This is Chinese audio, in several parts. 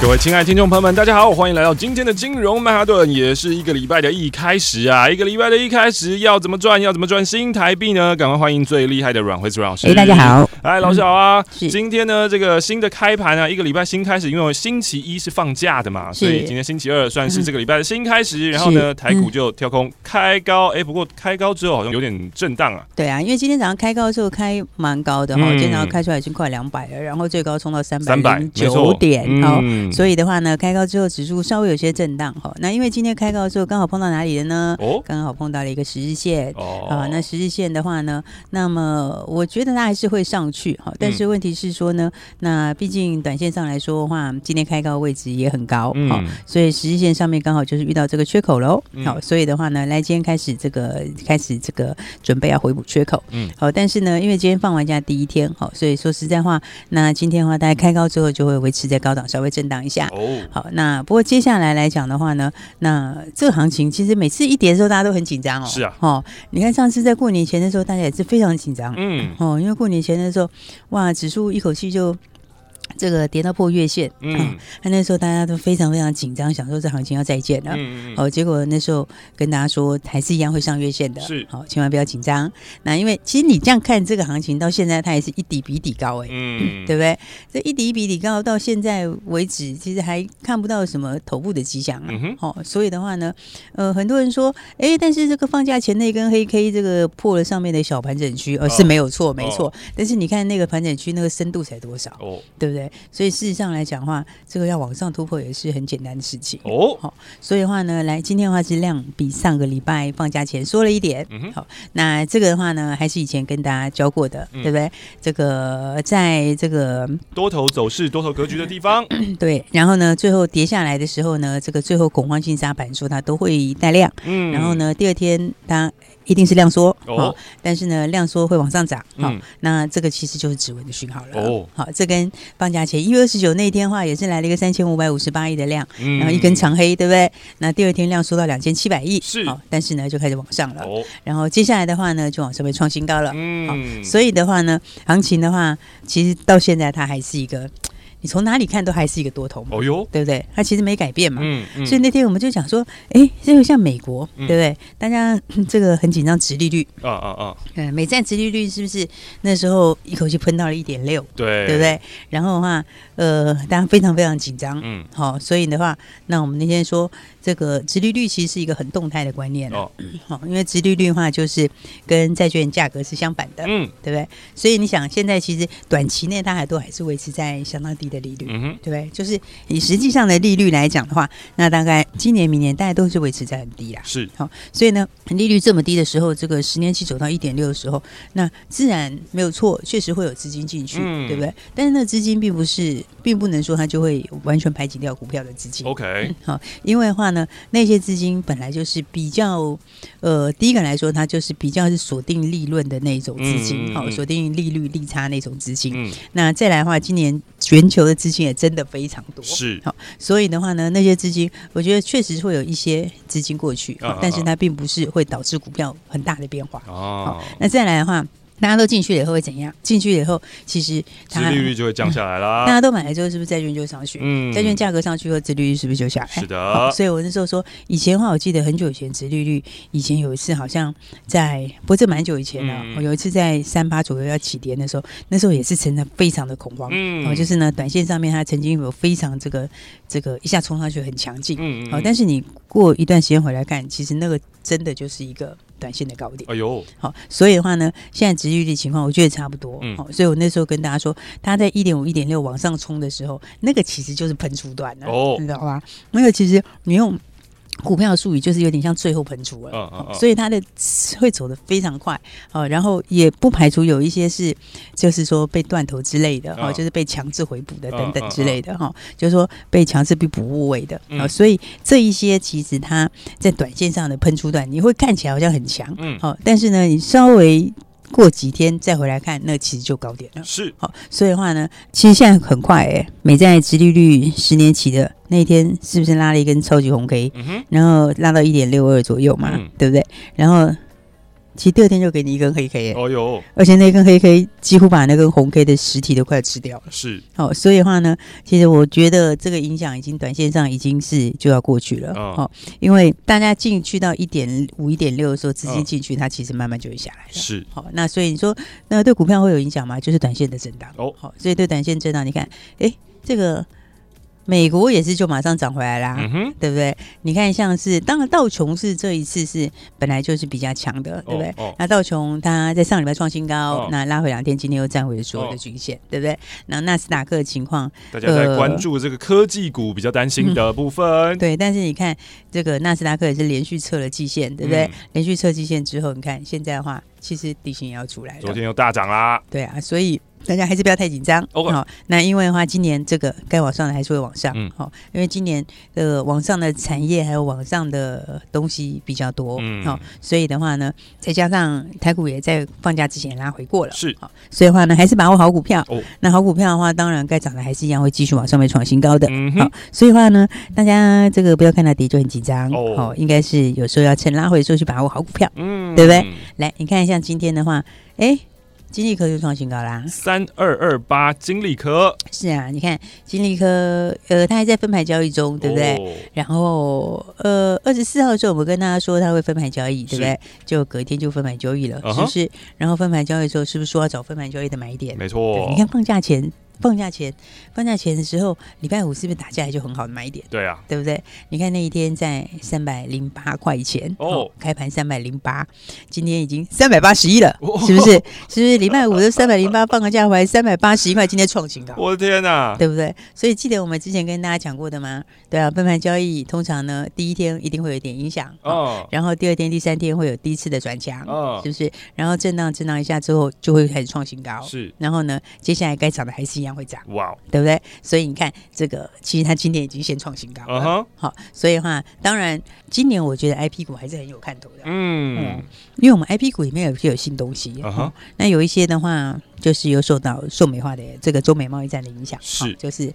各位亲爱的听众朋友们，大家好，欢迎来到今天的金融曼哈顿，也是一个礼拜的一开始啊，一个礼拜的一开始要怎么赚，要怎么赚新台币呢？赶快欢迎最厉害的阮惠慈老师。哎，大家好，哎，老师好啊。是今天呢，这个新的开盘啊，一个礼拜新开始，因为星期一是放假的嘛，所以今天星期二算是这个礼拜的新开始。然后呢，台股就跳空开高，哎，不过开高之后好像有点震荡啊。对啊，因为今天早上开高的时候开蛮高的哈，嗯今天早上开出来已经快两百了，然后最高冲到三百零300九点哦。嗯所以的话呢，开高之后指数稍微有些震荡哈。那因为今天开高的时候刚好碰到哪里了呢？哦刚好碰到了一个十日线哦啊。那十日线的话呢，那么我觉得它还是会上去哈。但是问题是说呢，那毕竟短线上来说的话，今天开高位置也很高哈，嗯所以十日线上面刚好就是遇到这个缺口喽。嗯好，所以的话呢，来今天开始这个开始这个准备要回补缺口。嗯好，但是呢，因为今天放完假第一天，好，所以说实在话，那今天的话，大家开高之后就会维持在高档，稍微震荡一下。哦，好，那不过接下来来讲的话呢，那这个行情其实每次一跌的时候，大家都很紧张哦。是啊哦，你看上次在过年前的时候，大家也是非常紧张。嗯哦，因为过年前的时候，哇，指数一口气就这个跌到破月线。嗯那那时候大家都非常非常紧张，想说这行情要再见了。嗯嗯哦，结果那时候跟大家说，还是一样会上月线的，是好、千万不要紧张。那因为其实你这样看这个行情到现在，它也是一底比一底高哎、嗯，对不对？这一底比底高，到现在为止，其实还看不到什么头部的迹象啊。嗯哼哦，所以的话呢，呃，很多人说，哎，但是这个放假前那根黑 K 这个破了上面的小盘整区，呃，哦是没有错，没错。哦但是你看那个盘整区那个深度才多少，哦对不对？所以事实上来讲的话，这个要往上突破也是很简单的事情。哦，好，所以的话呢，来今天的话是量比上个礼拜放假前缩了一点。嗯好，那这个的话呢，还是以前跟大家教过的，嗯。对不对？这个在这个多头走势、多头格局的地方，对，然后呢，最后跌下来的时候呢，这个最后恐慌性杀盘说它都会带量，嗯。然后呢，第二天它一定是量缩，哦。好但是呢，量缩会往上涨，好、嗯那这个其实就是指纹的讯号了。哦。好，这跟放假前一月二十九那一天的话，也是来了一个三千五百五十八亿的量，嗯。然后一根长黑，对不对？那第二天量缩到两千七百亿，是。好，但是呢就开始往上了，哦，然后接下来的话呢就往上面创新高了，嗯，所以的话呢，行情的话，其实到现在它还是一个，你从哪里看都还是一个多头嘛，哦哟，对不对？它其实没改变嘛。嗯嗯，所以那天我们就讲说，哎，这个像美国，嗯对不对？大家嗯这个很紧张，殖利率，啊啊啊，嗯，美债殖利率是不是那时候一口气喷到了一点六，对，对不？对？然后的话，呃，大家非常非常紧张，嗯，好、所以的话，那我们那天说这个殖利率其实是一个很动态的观念哦，好、因为殖利率的话就是跟债券价格是相反的，嗯对不对？所以你想，现在其实短期内它还都还是维持在相当低的利率，嗯哼，对不对？就是以实际上的利率来讲的话，那大概今年、明年大概都是维持在很低啦。是，好、所以呢，利率这么低的时候，这个十年期走到一点六的时候，那自然没有错，确实会有资金进去，嗯对不对？但是那资金并不是，并不能说它就会完全排挤掉股票的资金。OK，好，因为的话呢，那些资金本来就是比较，呃，第一个来说，它就是比较是锁定利润的那种资金，好、锁定利率利差那种资金。嗯，那再来的话，今年全球的资金也真的非常多，是，好，所以的话呢，那些资金，我觉得确实会有一些资金过去，啊啊但是它并不是会导致股票很大的变化。哦。好，，那再来的话，大家都进去了以后会怎样？进去了以后，其实它殖利率就会降下来啦，大家都买了之后，是不是债券就会上去？嗯债券价格上去后，殖利率是不是就下来？是的好所以我那时候说，以前的话，我记得很久以前，殖利率以前有一次好像在，不过这蛮久以前了。嗯我有一次在三八左右要起跌的时候，那时候也是真的非常的恐慌。嗯哦，就是呢，短线上面它曾经有非常这个这个一下冲上去很强劲。嗯好、但是你过一段时间回来看，其实那个真的就是一个短线的高点。哎呦，好，所以的话呢，现在殖利率情况，我觉得差不多。嗯好，所以我那时候跟大家说，它在一点五、一点六往上冲的时候，那个其实就是喷出段了，哦你知道吧？那个其实你用股票术语就是有点像最后喷出了，嗯嗯嗯、所以它的会走的非常快，哦，然后也不排除有一些是，就是说被断头之类的，哦，就是被强制回补的等等之类的，哈、就是说被强制被补部位的，嗯、所以这一些其实它在短线上的喷出段，你会看起来好像很强，嗯，好，但是呢，你稍微。过几天再回来看，那其实就高点了。是，好，所以的话呢，其实现在很快诶、欸，美债殖利率十年期的那一天，是不是拉了一根超级红 K？嗯，然后拉到一点六二左右嘛，嗯、对不对？然后。其实第二天就给你一根黑 K，哦哟，而且那根黑 K 几乎把那根红 K 的实体都快吃掉了。是，好，所以的话呢，其实我觉得这个影响已经短线上已经是就要过去了。好、哦，因为大家进去到一点五、一点六的时候，资金进去，它其实慢慢就会下来了。是，好，那所以你说，那对股票会有影响吗？就是短线的震荡。哦，好，所以对短线震荡，你看，哎，这个。美国也是就马上涨回来啦，对不对？你看，像是当然道琼是这一次是本来就是比较强的，对不对？哦哦、那道琼它在上礼拜创新高，哦、那拉回两天，今天又站回了所有的均线，哦、对不对？那纳斯达克的情况，大家在关注这个科技股比较担心的部分，呃嗯、对。但是你看这个纳斯达克也是连续测了季线，对不对？嗯、连续测季线之后，你看现在的话，其实底薪也要出来了，昨天又大涨啦，对啊，所以。大家还是不要太紧张哦。好，那因为的话，今年这个该往上的还是会往上。嗯，好，因为今年的往上的产业还有往上的东西比较多。嗯，好，所以的话呢，再加上台股也在放假之前拉回过了。是，好，所以的话呢，还是把握好股票。哦，那好股票的话，当然该涨的还是一样会继续往上面创新高的。嗯哼，好，所以的话呢，大家这个不要看它跌就很紧张。哦，好，应该是有时候要趁拉回的时候去把握好股票。嗯，对不对？来，你看一下今天的话，哎。金利科就创新高啦，三二二八金利科是啊，你看金利科，呃，它还在分盘交易中，对不对？哦、然后，呃，二十四号的时候，我们跟大家说它会分盘交易，对不对？就隔一天就分盘交易了，是不是？然后分盘交易之后，是不是说要找分盘交易的买点？没错，你看放假前。放假前，放假前的时候，礼拜五是不是打下来就很好的买点？对啊，对不对？你看那一天在三百零八块钱哦，哦，开盘三百零八，今天已经三百八十一了，哦、是不是？是不是礼拜五的三百零八，放个假回来三百八十一块，今天创新高，我的天哪，对不对？所以记得我们之前跟大家讲过的吗？对啊，分盘交易通常呢，第一天一定会有点影响哦，哦，然后第二天、第三天会有第一次的转强，哦，是不是？然后震荡、震荡一下之后，就会开始创新高，是。然后呢，接下来该涨的还是一样会涨，哇。对不对？所以你看，这个其实它今年已经先创新高了。好、uh huh.，所以的话，当然今年我觉得 I P 股还是很有看头的。嗯，嗯，因为我们 I P 股里面有些有新东西。Uh huh. 那有一些的话，就是有受到受美化的这个中美贸易战的影响。是，就是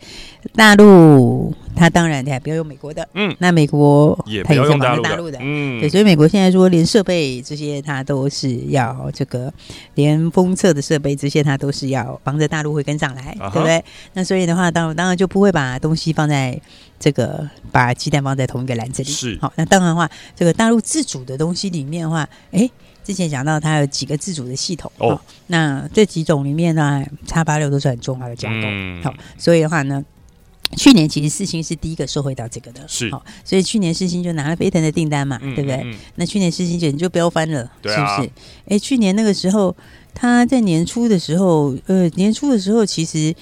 大陆，它当然它不要用美国的。嗯，那美国它也是绑着大陆的。嗯，对，所以美国现在说连设备这些，它都是要这个连封测的设备这些，它都是要防着大陆会跟上来，uh huh. 对不对？那所以的话，当然当然就不会把东西放在这个，把鸡蛋放在同一个篮子里。是好，那当然的话，这个大陆自主的东西里面的话，哎，之前讲到它有几个自主的系统哦。那这几种里面呢叉八六都是很重要的架构。嗯、好，所以的话呢，去年其实四星是第一个收回到这个的。是好，所以去年四星就拿了飞腾的订单嘛，嗯、对不对？嗯、那去年四星简直就飙翻了，是不是？哎，去年那个时候，他在年初的时候，呃，年初的时候其实。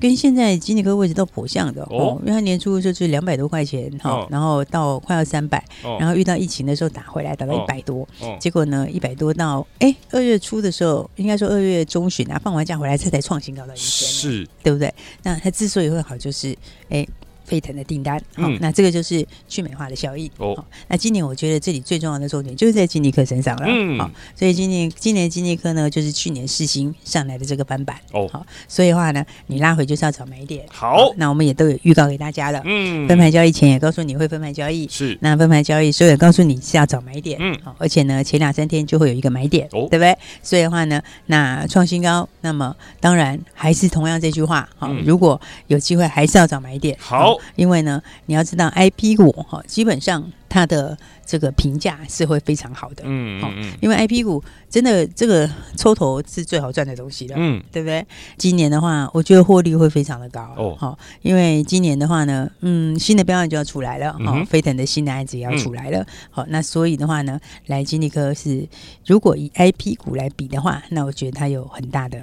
跟现在金利科位置都颇像的哦，因为它年初就是两百多块钱哈，哦、然后到快要三百、哦，然后遇到疫情的时候打回来，打到一百多，结果呢一百多到哎二月初的时候，应该说二月中旬啊，放完假回来，这才创新高到一千，是，对不对？那它之所以会好，就是哎。飞腾的订单，好，那这个就是去美化的效应。哦，那今年我觉得这里最重要的重点就是在金立科身上了。嗯，好，所以今年今年金立科呢，就是去年世新上来的这个翻版。哦，好，所以的话呢，你拉回就是要找买点。好，那我们也都有预告给大家了。嗯，分盘交易前也告诉你会分盘交易。是，那分盘交易所以也告诉你是要找买点。嗯，好，而且呢，前两三天就会有一个买点。哦，对不对？所以的话呢，那创新高，那么当然还是同样这句话。好，如果有机会还是要找买点。好。因为呢，你要知道，I P 股哈，基本上它的这个评价是会非常好的，嗯嗯，因为 I P 股真的这个抽头是最好赚的东西了，嗯，对不对？今年的话，我觉得获利会非常的高哦，好，因为今年的话呢，嗯，新的标案就要出来了，哈，飞腾的新的案子也要出来了，好，那所以的话呢，来金利科是如果以 I P 股来比的话，那我觉得它有很大的。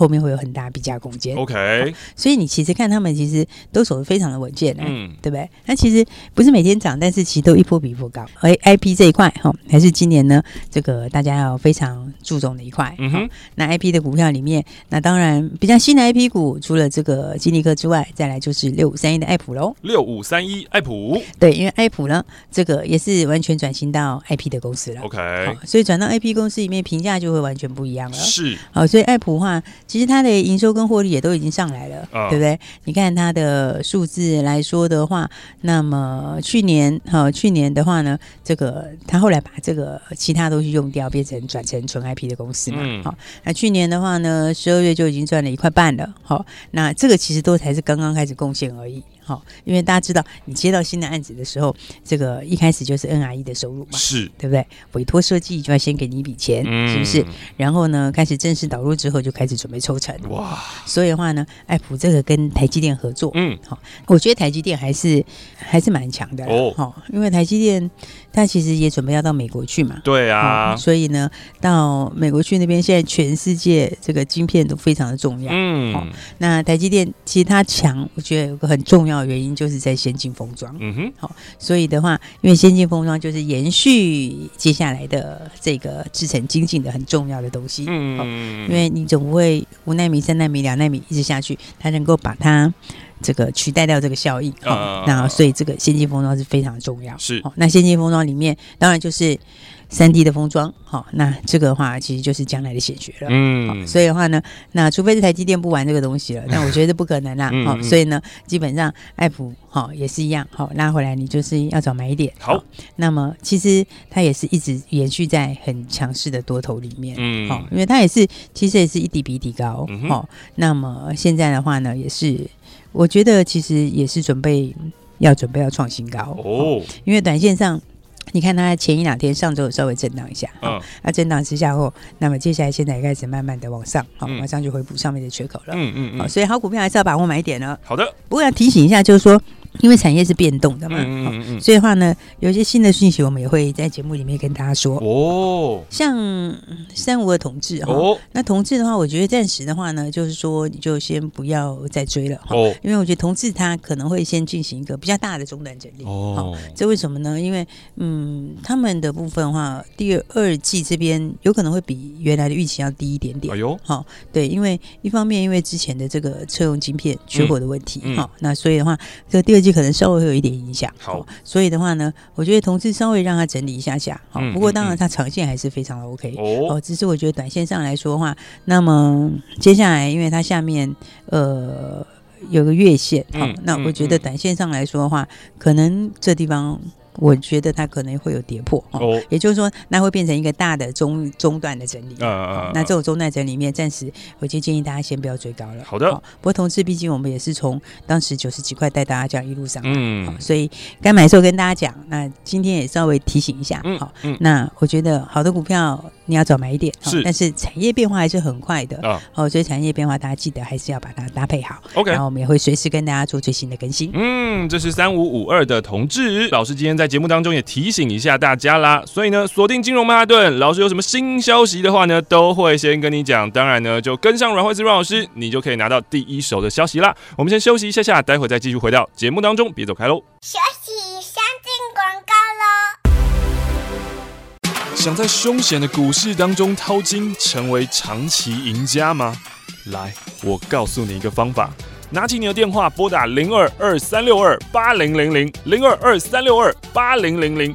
后面会有很大的比价空间。OK，所以你其实看他们其实都走得非常的稳健，嗯，对不对？那其实不是每天涨，但是其实都一波比一波高。而 IP 这一块哈，还是今年呢这个大家要非常注重的一块。嗯哼，那 IP 的股票里面，那当然比较新的 IP 股，除了这个金立科之外，再来就是六五三一的爱普喽。六五三一爱普，对，因为爱普呢，这个也是完全转型到 IP 的公司了。OK，所以转到 IP 公司里面，评价就会完全不一样了。是，好，所以爱普的话，其实它的营收跟获利也都已经上来了，哦、对不对？你看它的数字来说的话，那么去年，哈，去年的话呢，这个它后来把这个其他东西用掉，变成转成纯 IP 的公司嘛。好、嗯，那去年的话呢，十二月就已经赚了一块半了。好，那这个其实都才是刚刚开始贡献而已。好，因为大家知道，你接到新的案子的时候，这个一开始就是 NRE 的收入嘛，是对不对？委托设计就要先给你一笔钱，嗯、是不是？然后呢，开始正式导入之后，就开始准备抽成。哇！所以的话呢，爱普这个跟台积电合作，嗯，好，我觉得台积电还是还是蛮强的哦。好，因为台积电它其实也准备要到美国去嘛，对啊，所以呢，到美国去那边，现在全世界这个晶片都非常的重要。嗯，好，那台积电其实它强，我觉得有个很重要。原因就是在先进封装，嗯哼，好，所以的话，因为先进封装就是延续接下来的这个制成精进的很重要的东西，嗯，因为你总不会五纳米、三纳米、两纳米一直下去，它能够把它这个取代掉这个效应，好，那所以这个先进封装是非常重要，是，那先进封装里面当然就是。三 D 的封装，好，那这个的话其实就是将来的显学了，嗯，所以的话呢，那除非是台积电不玩这个东西了，但我觉得不可能啦，好，所以呢，基本上爱普好也是一样，好拉回来你就是要找买点，好，那么其实它也是一直延续在很强势的多头里面，嗯，好，因为它也是其实也是一底比一底高，好，那么现在的话呢，也是我觉得其实也是准备要准备要创新高哦，因为短线上。你看它前一两天上周有稍微震荡一下，嗯，那震荡之下后，那么接下来现在也开始慢慢的往上，好，马上就回补上面的缺口了，嗯嗯嗯，所以好股票还是要把握买点呢。好的，不过要提醒一下，就是说。因为产业是变动的嘛，嗯嗯嗯，所以的话呢，有一些新的讯息，我们也会在节目里面跟大家说哦。像三五二同志哈，哦，那同志的话，我觉得暂时的话呢，就是说你就先不要再追了哈，哦，因为我觉得同志他可能会先进行一个比较大的中断整理哦。这为什么呢？因为嗯，他们的部分的话，第二二季这边有可能会比原来的预期要低一点点。哎呦，好，对，因为一方面因为之前的这个车用晶片缺货的问题，哈，嗯，那所以的话，这个第二。可能稍微会有一点影响，好，所以的话呢，我觉得同志稍微让他整理一下下，好，不过当然它长线还是非常的 OK 哦，只是我觉得短线上来说的话，那么接下来因为它下面呃有个月线，好，那我觉得短线上来说的话，可能这地方。我觉得它可能会有跌破哦，也就是说，那会变成一个大的中中段的整理。啊啊。那这种中段整理里面，暂时我就建议大家先不要追高了。好的。不过同志毕竟我们也是从当时九十几块带大家这样一路上来，嗯，所以该买的时候跟大家讲。那今天也稍微提醒一下，好，那我觉得好的股票你要早买一点，是，但是产业变化还是很快的啊。哦，所以产业变化大家记得还是要把它搭配好。OK。然后我们也会随时跟大家做最新的更新。嗯，这是三五五二的同志老师今天在节目当中也提醒一下大家啦，所以呢，锁定金融曼哈顿，老师有什么新消息的话呢，都会先跟你讲。当然呢，就跟上阮慧慈阮老师，你就可以拿到第一手的消息啦。我们先休息一下下，待会再继续回到节目当中，别走开喽。休息，想在凶险的股市当中淘金，成为长期赢家吗？来，我告诉你一个方法。拿起你的电话，拨打零二二三六二八零零零零二二三六二八零零零。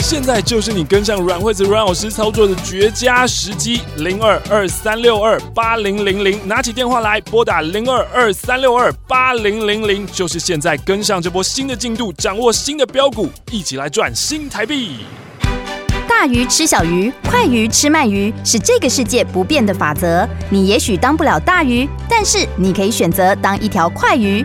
现在就是你跟上阮惠子阮老师操作的绝佳时机，零二二三六二八零零零，拿起电话来拨打零二二三六二八零零零，就是现在跟上这波新的进度，掌握新的标股，一起来赚新台币。大鱼吃小鱼，快鱼吃慢鱼，是这个世界不变的法则。你也许当不了大鱼，但是你可以选择当一条快鱼。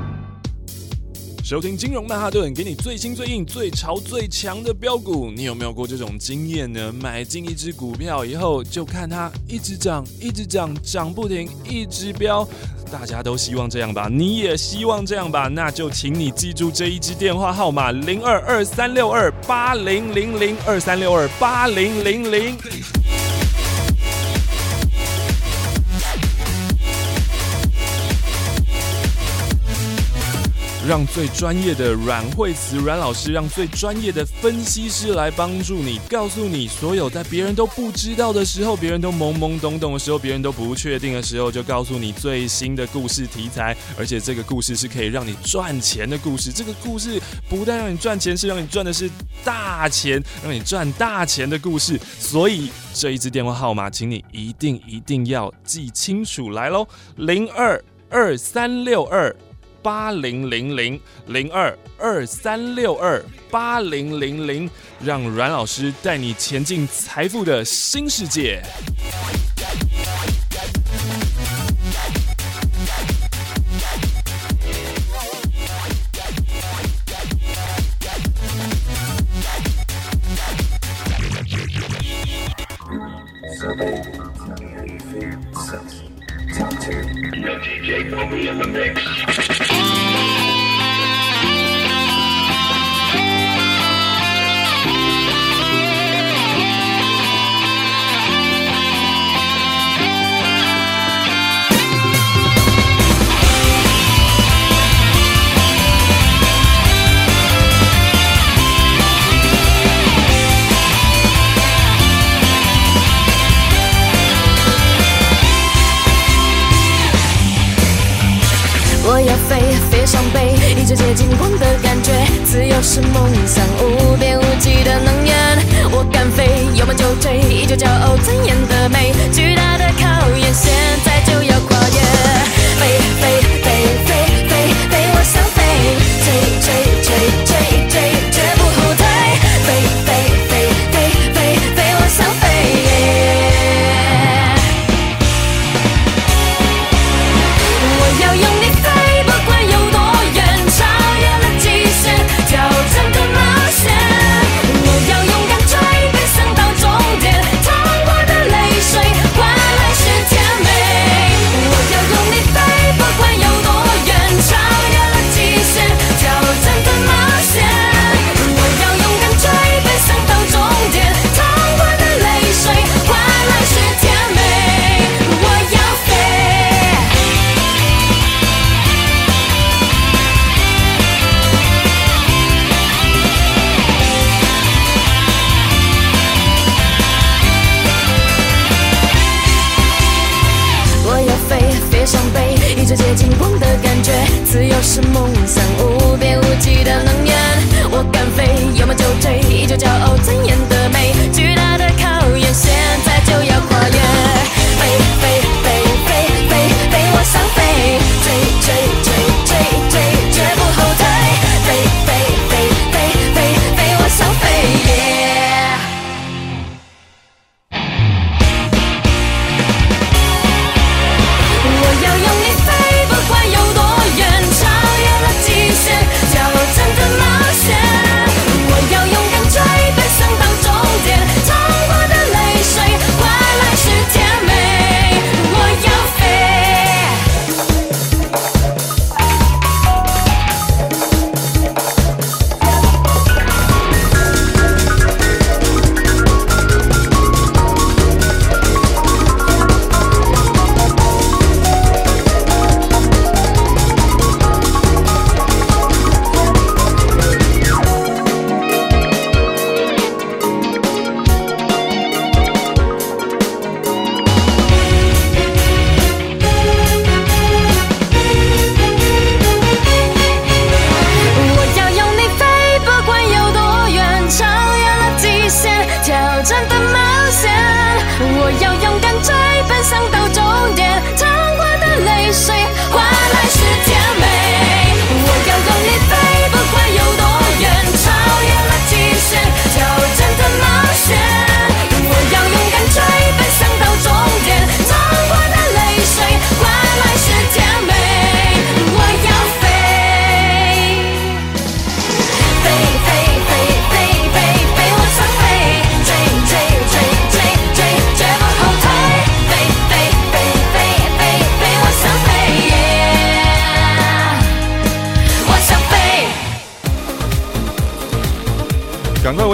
收听金融曼哈顿，给你最新最硬、最潮最强的标股。你有没有过这种经验呢？买进一只股票以后，就看它一直涨，一直涨，涨不停，一直飙。大家都希望这样吧？你也希望这样吧？那就请你记住这一支电话号码：零二二三六二八零零零二三六二八零零零。让最专业的阮慧慈阮老师，让最专业的分析师来帮助你，告诉你所有在别人都不知道的时候，别人都懵懵懂懂的时候，别人都不确定的时候，就告诉你最新的故事题材，而且这个故事是可以让你赚钱的故事。这个故事不但让你赚钱，是让你赚的是大钱，让你赚大钱的故事。所以这一支电话号码，请你一定一定要记清楚来喽，零二二三六二。八零零零零二二三六二八零零零，让阮老师带你前进财富的新世界。怎样的美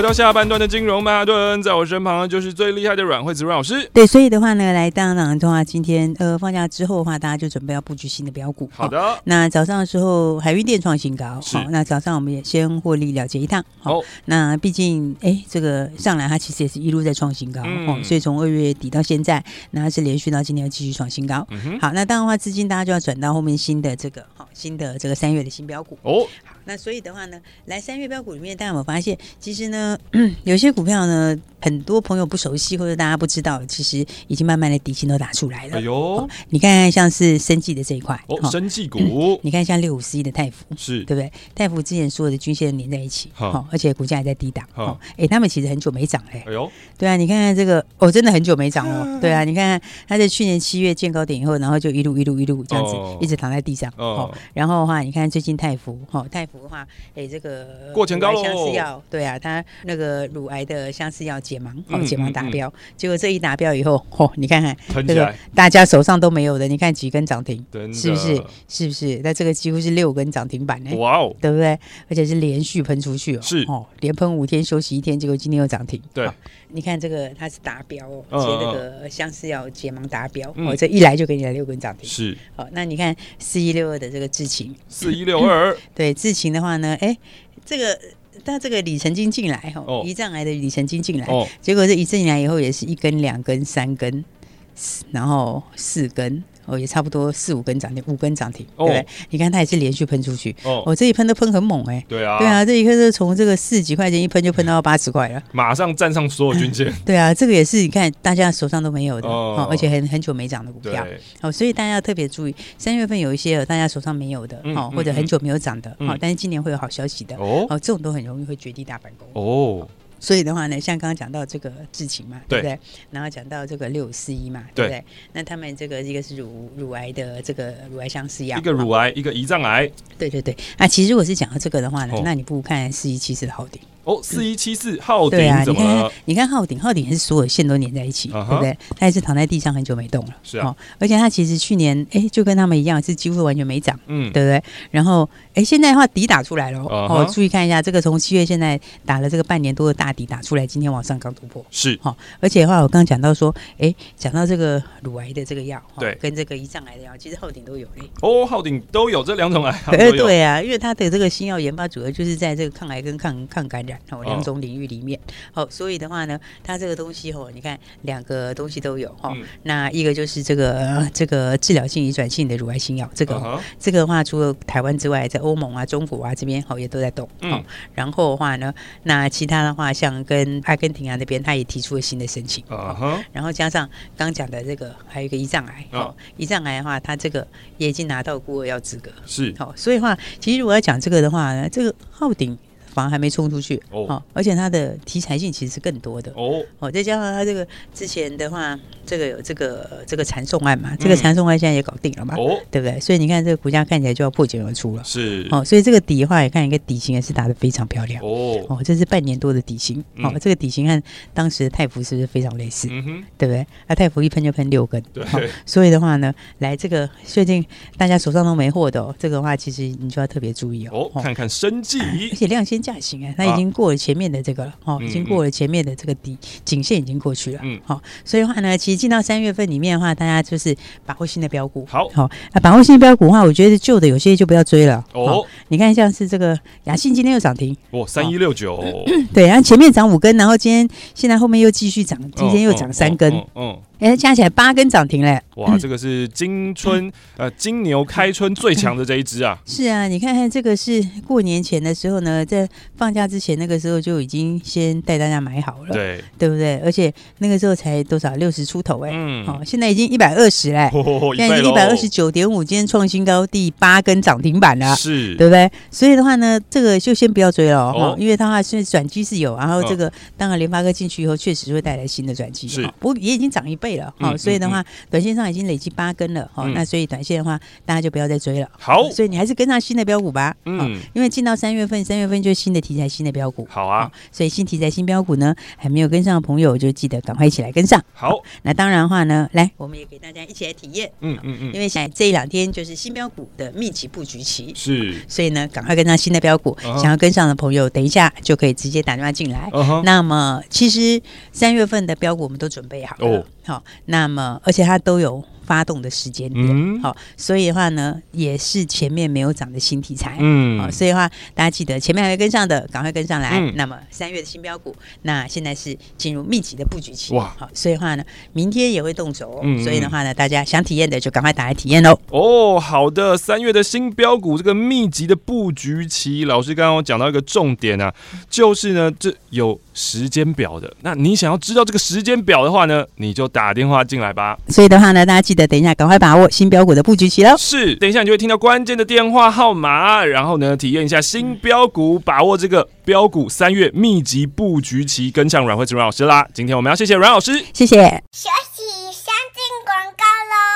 到下半段的金融曼哈顿，在我身旁的就是最厉害的阮惠子阮老师。对，所以的话呢，来当当的话，今天呃放假之后的话，大家就准备要布局新的标股。好的。哦、那早上的时候，海运电创新高。好、哦，那早上我们也先获利了结一趟。好、哦，那毕竟哎，这个上来它其实也是一路在创新高。嗯、哦，所以从二月底到现在，那它是连续到今天要继续创新高。嗯。好，那当然的话，资金大家就要转到后面新的这个好、哦、新的这个三月的新标股。哦。好，那所以的话呢，来三月标股里面，大家有没有发现，其实呢，有些股票呢，很多朋友不熟悉或者大家不知道，其实已经慢慢的底薪都打出来了。哎呦、哦，你看看像是生技的这一块，哦，生技股、嗯，你看像六五四一的泰福，是对不对？泰福之前所有的均线连在一起，好，而且股价还在低档，好，哎，他们其实很久没涨嘞。哎呦，对啊，你看看这个，哦，真的很久没涨哦。对啊，你看看它在去年七月见高点以后，然后就一路一路一路这样子，哦、一直躺在地上。哦，然后的话，你看最近泰福，哦，泰福的话，哎，这个过前高相似药，对啊，它那个乳癌的相似药解盲，哦，解盲达标，结果这一达标以后，哦，你看看这个大家手上都没有的，你看几根涨停，是不是？是不是？那这个几乎是六根涨停板呢？哇哦，对不对？而且是连续喷出去哦，是哦，连喷五天休息一天，结果今天又涨停。对，你看这个它是达标哦，接那个相似药解盲达标，哦，这一来就给你来六根涨停。是，好，那你看四一六二的这个智勤，四一六二，对，智勤的话呢，哎，这个。但这个里程金进来吼，胰脏癌的里程金进来，结果这一进来以后也是一根、两根、三根，然后四根。哦，也差不多四五根涨停，五根涨停，对不对？你看它也是连续喷出去，哦，这一喷都喷很猛哎，对啊，对啊，这一喷是从这个四几块钱一喷就喷到八十块了，马上站上所有均线。对啊，这个也是你看大家手上都没有的哦，而且很很久没涨的股票，哦，所以大家要特别注意，三月份有一些大家手上没有的，哦，或者很久没有涨的，好，但是今年会有好消息的，哦，这种都很容易会绝地大反攻。哦。所以的话呢，像刚刚讲到这个智勤嘛，对，对不对？然后讲到这个六四一嘛，对不对？那他们这个一个是乳乳癌的这个乳癌相似药，一个乳癌，哦、一个胰脏癌。对对对。啊，其实如果是讲到这个的话呢，哦、那你不如看四一七四的浩鼎。哦，四一七四浩鼎怎么了？你看，你看浩鼎，浩鼎是所有线都粘在一起，对不对？它也是躺在地上很久没动了，是啊。而且它其实去年哎，就跟他们一样，是几乎完全没涨，嗯，对不对？然后哎，现在的话底打出来了，哦，注意看一下这个从七月现在打了这个半年多的大底打出来，今天往上刚突破，是哦。而且的话，我刚刚讲到说，哎，讲到这个乳癌的这个药，对，跟这个胰脏癌的药，其实浩鼎都有哎。哦，浩鼎都有这两种癌，哎，对啊，因为它的这个新药研发主要就是在这个抗癌跟抗抗感染哦两种领域。里面，好，所以的话呢，它这个东西哦，你看两个东西都有哈。嗯、那一个就是这个这个治疗性遗传性的乳癌新药，这个、uh huh. 这个的话，除了台湾之外，在欧盟啊、中国啊这边好也都在动。嗯。然后的话呢，那其他的话，像跟阿根廷啊那边，他也提出了新的申请。Uh huh. 然后加上刚讲的这个，还有一个胰脏癌。哦、uh。胰脏癌的话，它这个也已经拿到孤儿药资格。是。好，所以的话，其实如果要讲这个的话呢，这个浩鼎。反而还没冲出去哦，而且它的题材性其实是更多的。哦，哦，再加上它这个之前的话，这个有这个这个缠送案嘛，这个缠送案现在也搞定了嘛，哦，对不对？所以你看这个股价看起来就要破茧而出了，是。哦，所以这个底的话，也看一个底型也是打得非常漂亮。哦，哦，这是半年多的底型，哦，这个底型和当时的泰福是不是非常类似？嗯哼，对不对？那泰福一喷就喷六根，对，所以的话呢，来这个最近大家手上都没货的，哦这个的话其实你就要特别注意哦，看看生技，而且量先。价型啊，它已经过了前面的这个了，哦，已经过了前面的这个底颈线已经过去了，嗯，好，所以的话呢，其实进到三月份里面的话，大家就是把握新的标股，好，好，那把握新的标股的话，我觉得旧的有些就不要追了，哦，你看像是这个雅信今天又涨停，哦，三一六九，对，然后前面涨五根，然后今天现在后面又继续涨，今天又涨三根，嗯。哎，加起来八根涨停嘞！哇，这个是金春呃金牛开春最强的这一只啊！是啊，你看看这个是过年前的时候呢，在放假之前那个时候就已经先带大家买好了，对对不对？而且那个时候才多少六十出头哎，嗯，好，现在已经一百二十嘞，现在已经一百二十九点五，今天创新高，第八根涨停板了，是，对不对？所以的话呢，这个就先不要追了哦，因为它是转机是有，然后这个当然联发科进去以后确实会带来新的转机，是，不过也已经涨一倍。倍了，好，所以的话，短线上已经累积八根了，好，那所以短线的话，大家就不要再追了。好，所以你还是跟上新的标股吧，嗯，因为进到三月份，三月份就是新的题材、新的标股。好啊，所以新题材、新标股呢，还没有跟上的朋友，就记得赶快一起来跟上。好，那当然的话呢，来，我们也给大家一起来体验，嗯嗯嗯，因为现在这一两天就是新标股的密集布局期，是，所以呢，赶快跟上新的标股，想要跟上的朋友，等一下就可以直接打电话进来。那么，其实三月份的标股我们都准备好了，好，那么而且它都有。发动的时间点，好，所以的话呢，也是前面没有涨的新题材，嗯，好，所以的话，大家记得前面还没跟上的，赶快跟上来。那么三月的新标股，那现在是进入密集的布局期，哇，好，所以的话呢，明天也会动手，所以的话呢，大家想体验的就赶快打来体验喽。哦，好的，三月的新标股这个密集的布局期，老师刚刚我讲到一个重点啊，就是呢，这有时间表的。那你想要知道这个时间表的话呢，你就打电话进来吧。所以的话呢，大家记。等一下，赶快把握新标股的布局期喽！是，等一下你就会听到关键的电话号码，然后呢，体验一下新标股，把握这个标股三月密集布局期，跟上阮慧慈阮老师啦！今天我们要谢谢阮老师，谢谢。休息，先进广告喽。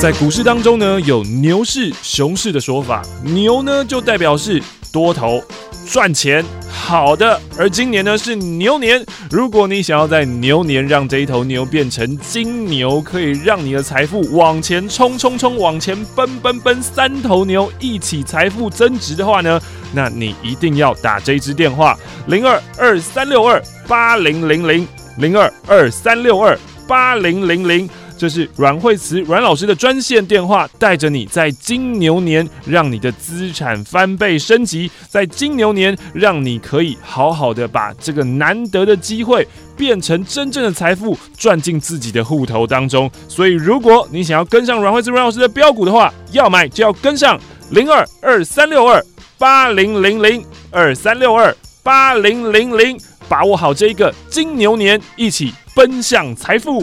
在股市当中呢，有牛市、熊市的说法，牛呢就代表是多头。赚钱好的，而今年呢是牛年。如果你想要在牛年让这一头牛变成金牛，可以让你的财富往前冲冲冲，往前奔奔奔，三头牛一起财富增值的话呢，那你一定要打这一支电话零二二三六二八零零零零二二三六二八零零零。这是阮惠慈阮老师的专线电话，带着你在金牛年让你的资产翻倍升级，在金牛年让你可以好好的把这个难得的机会变成真正的财富，赚进自己的户头当中。所以，如果你想要跟上阮惠慈阮老师的标股的话，要买就要跟上零二二三六二八零零零二三六二八零零零，把握好这一个金牛年，一起奔向财富。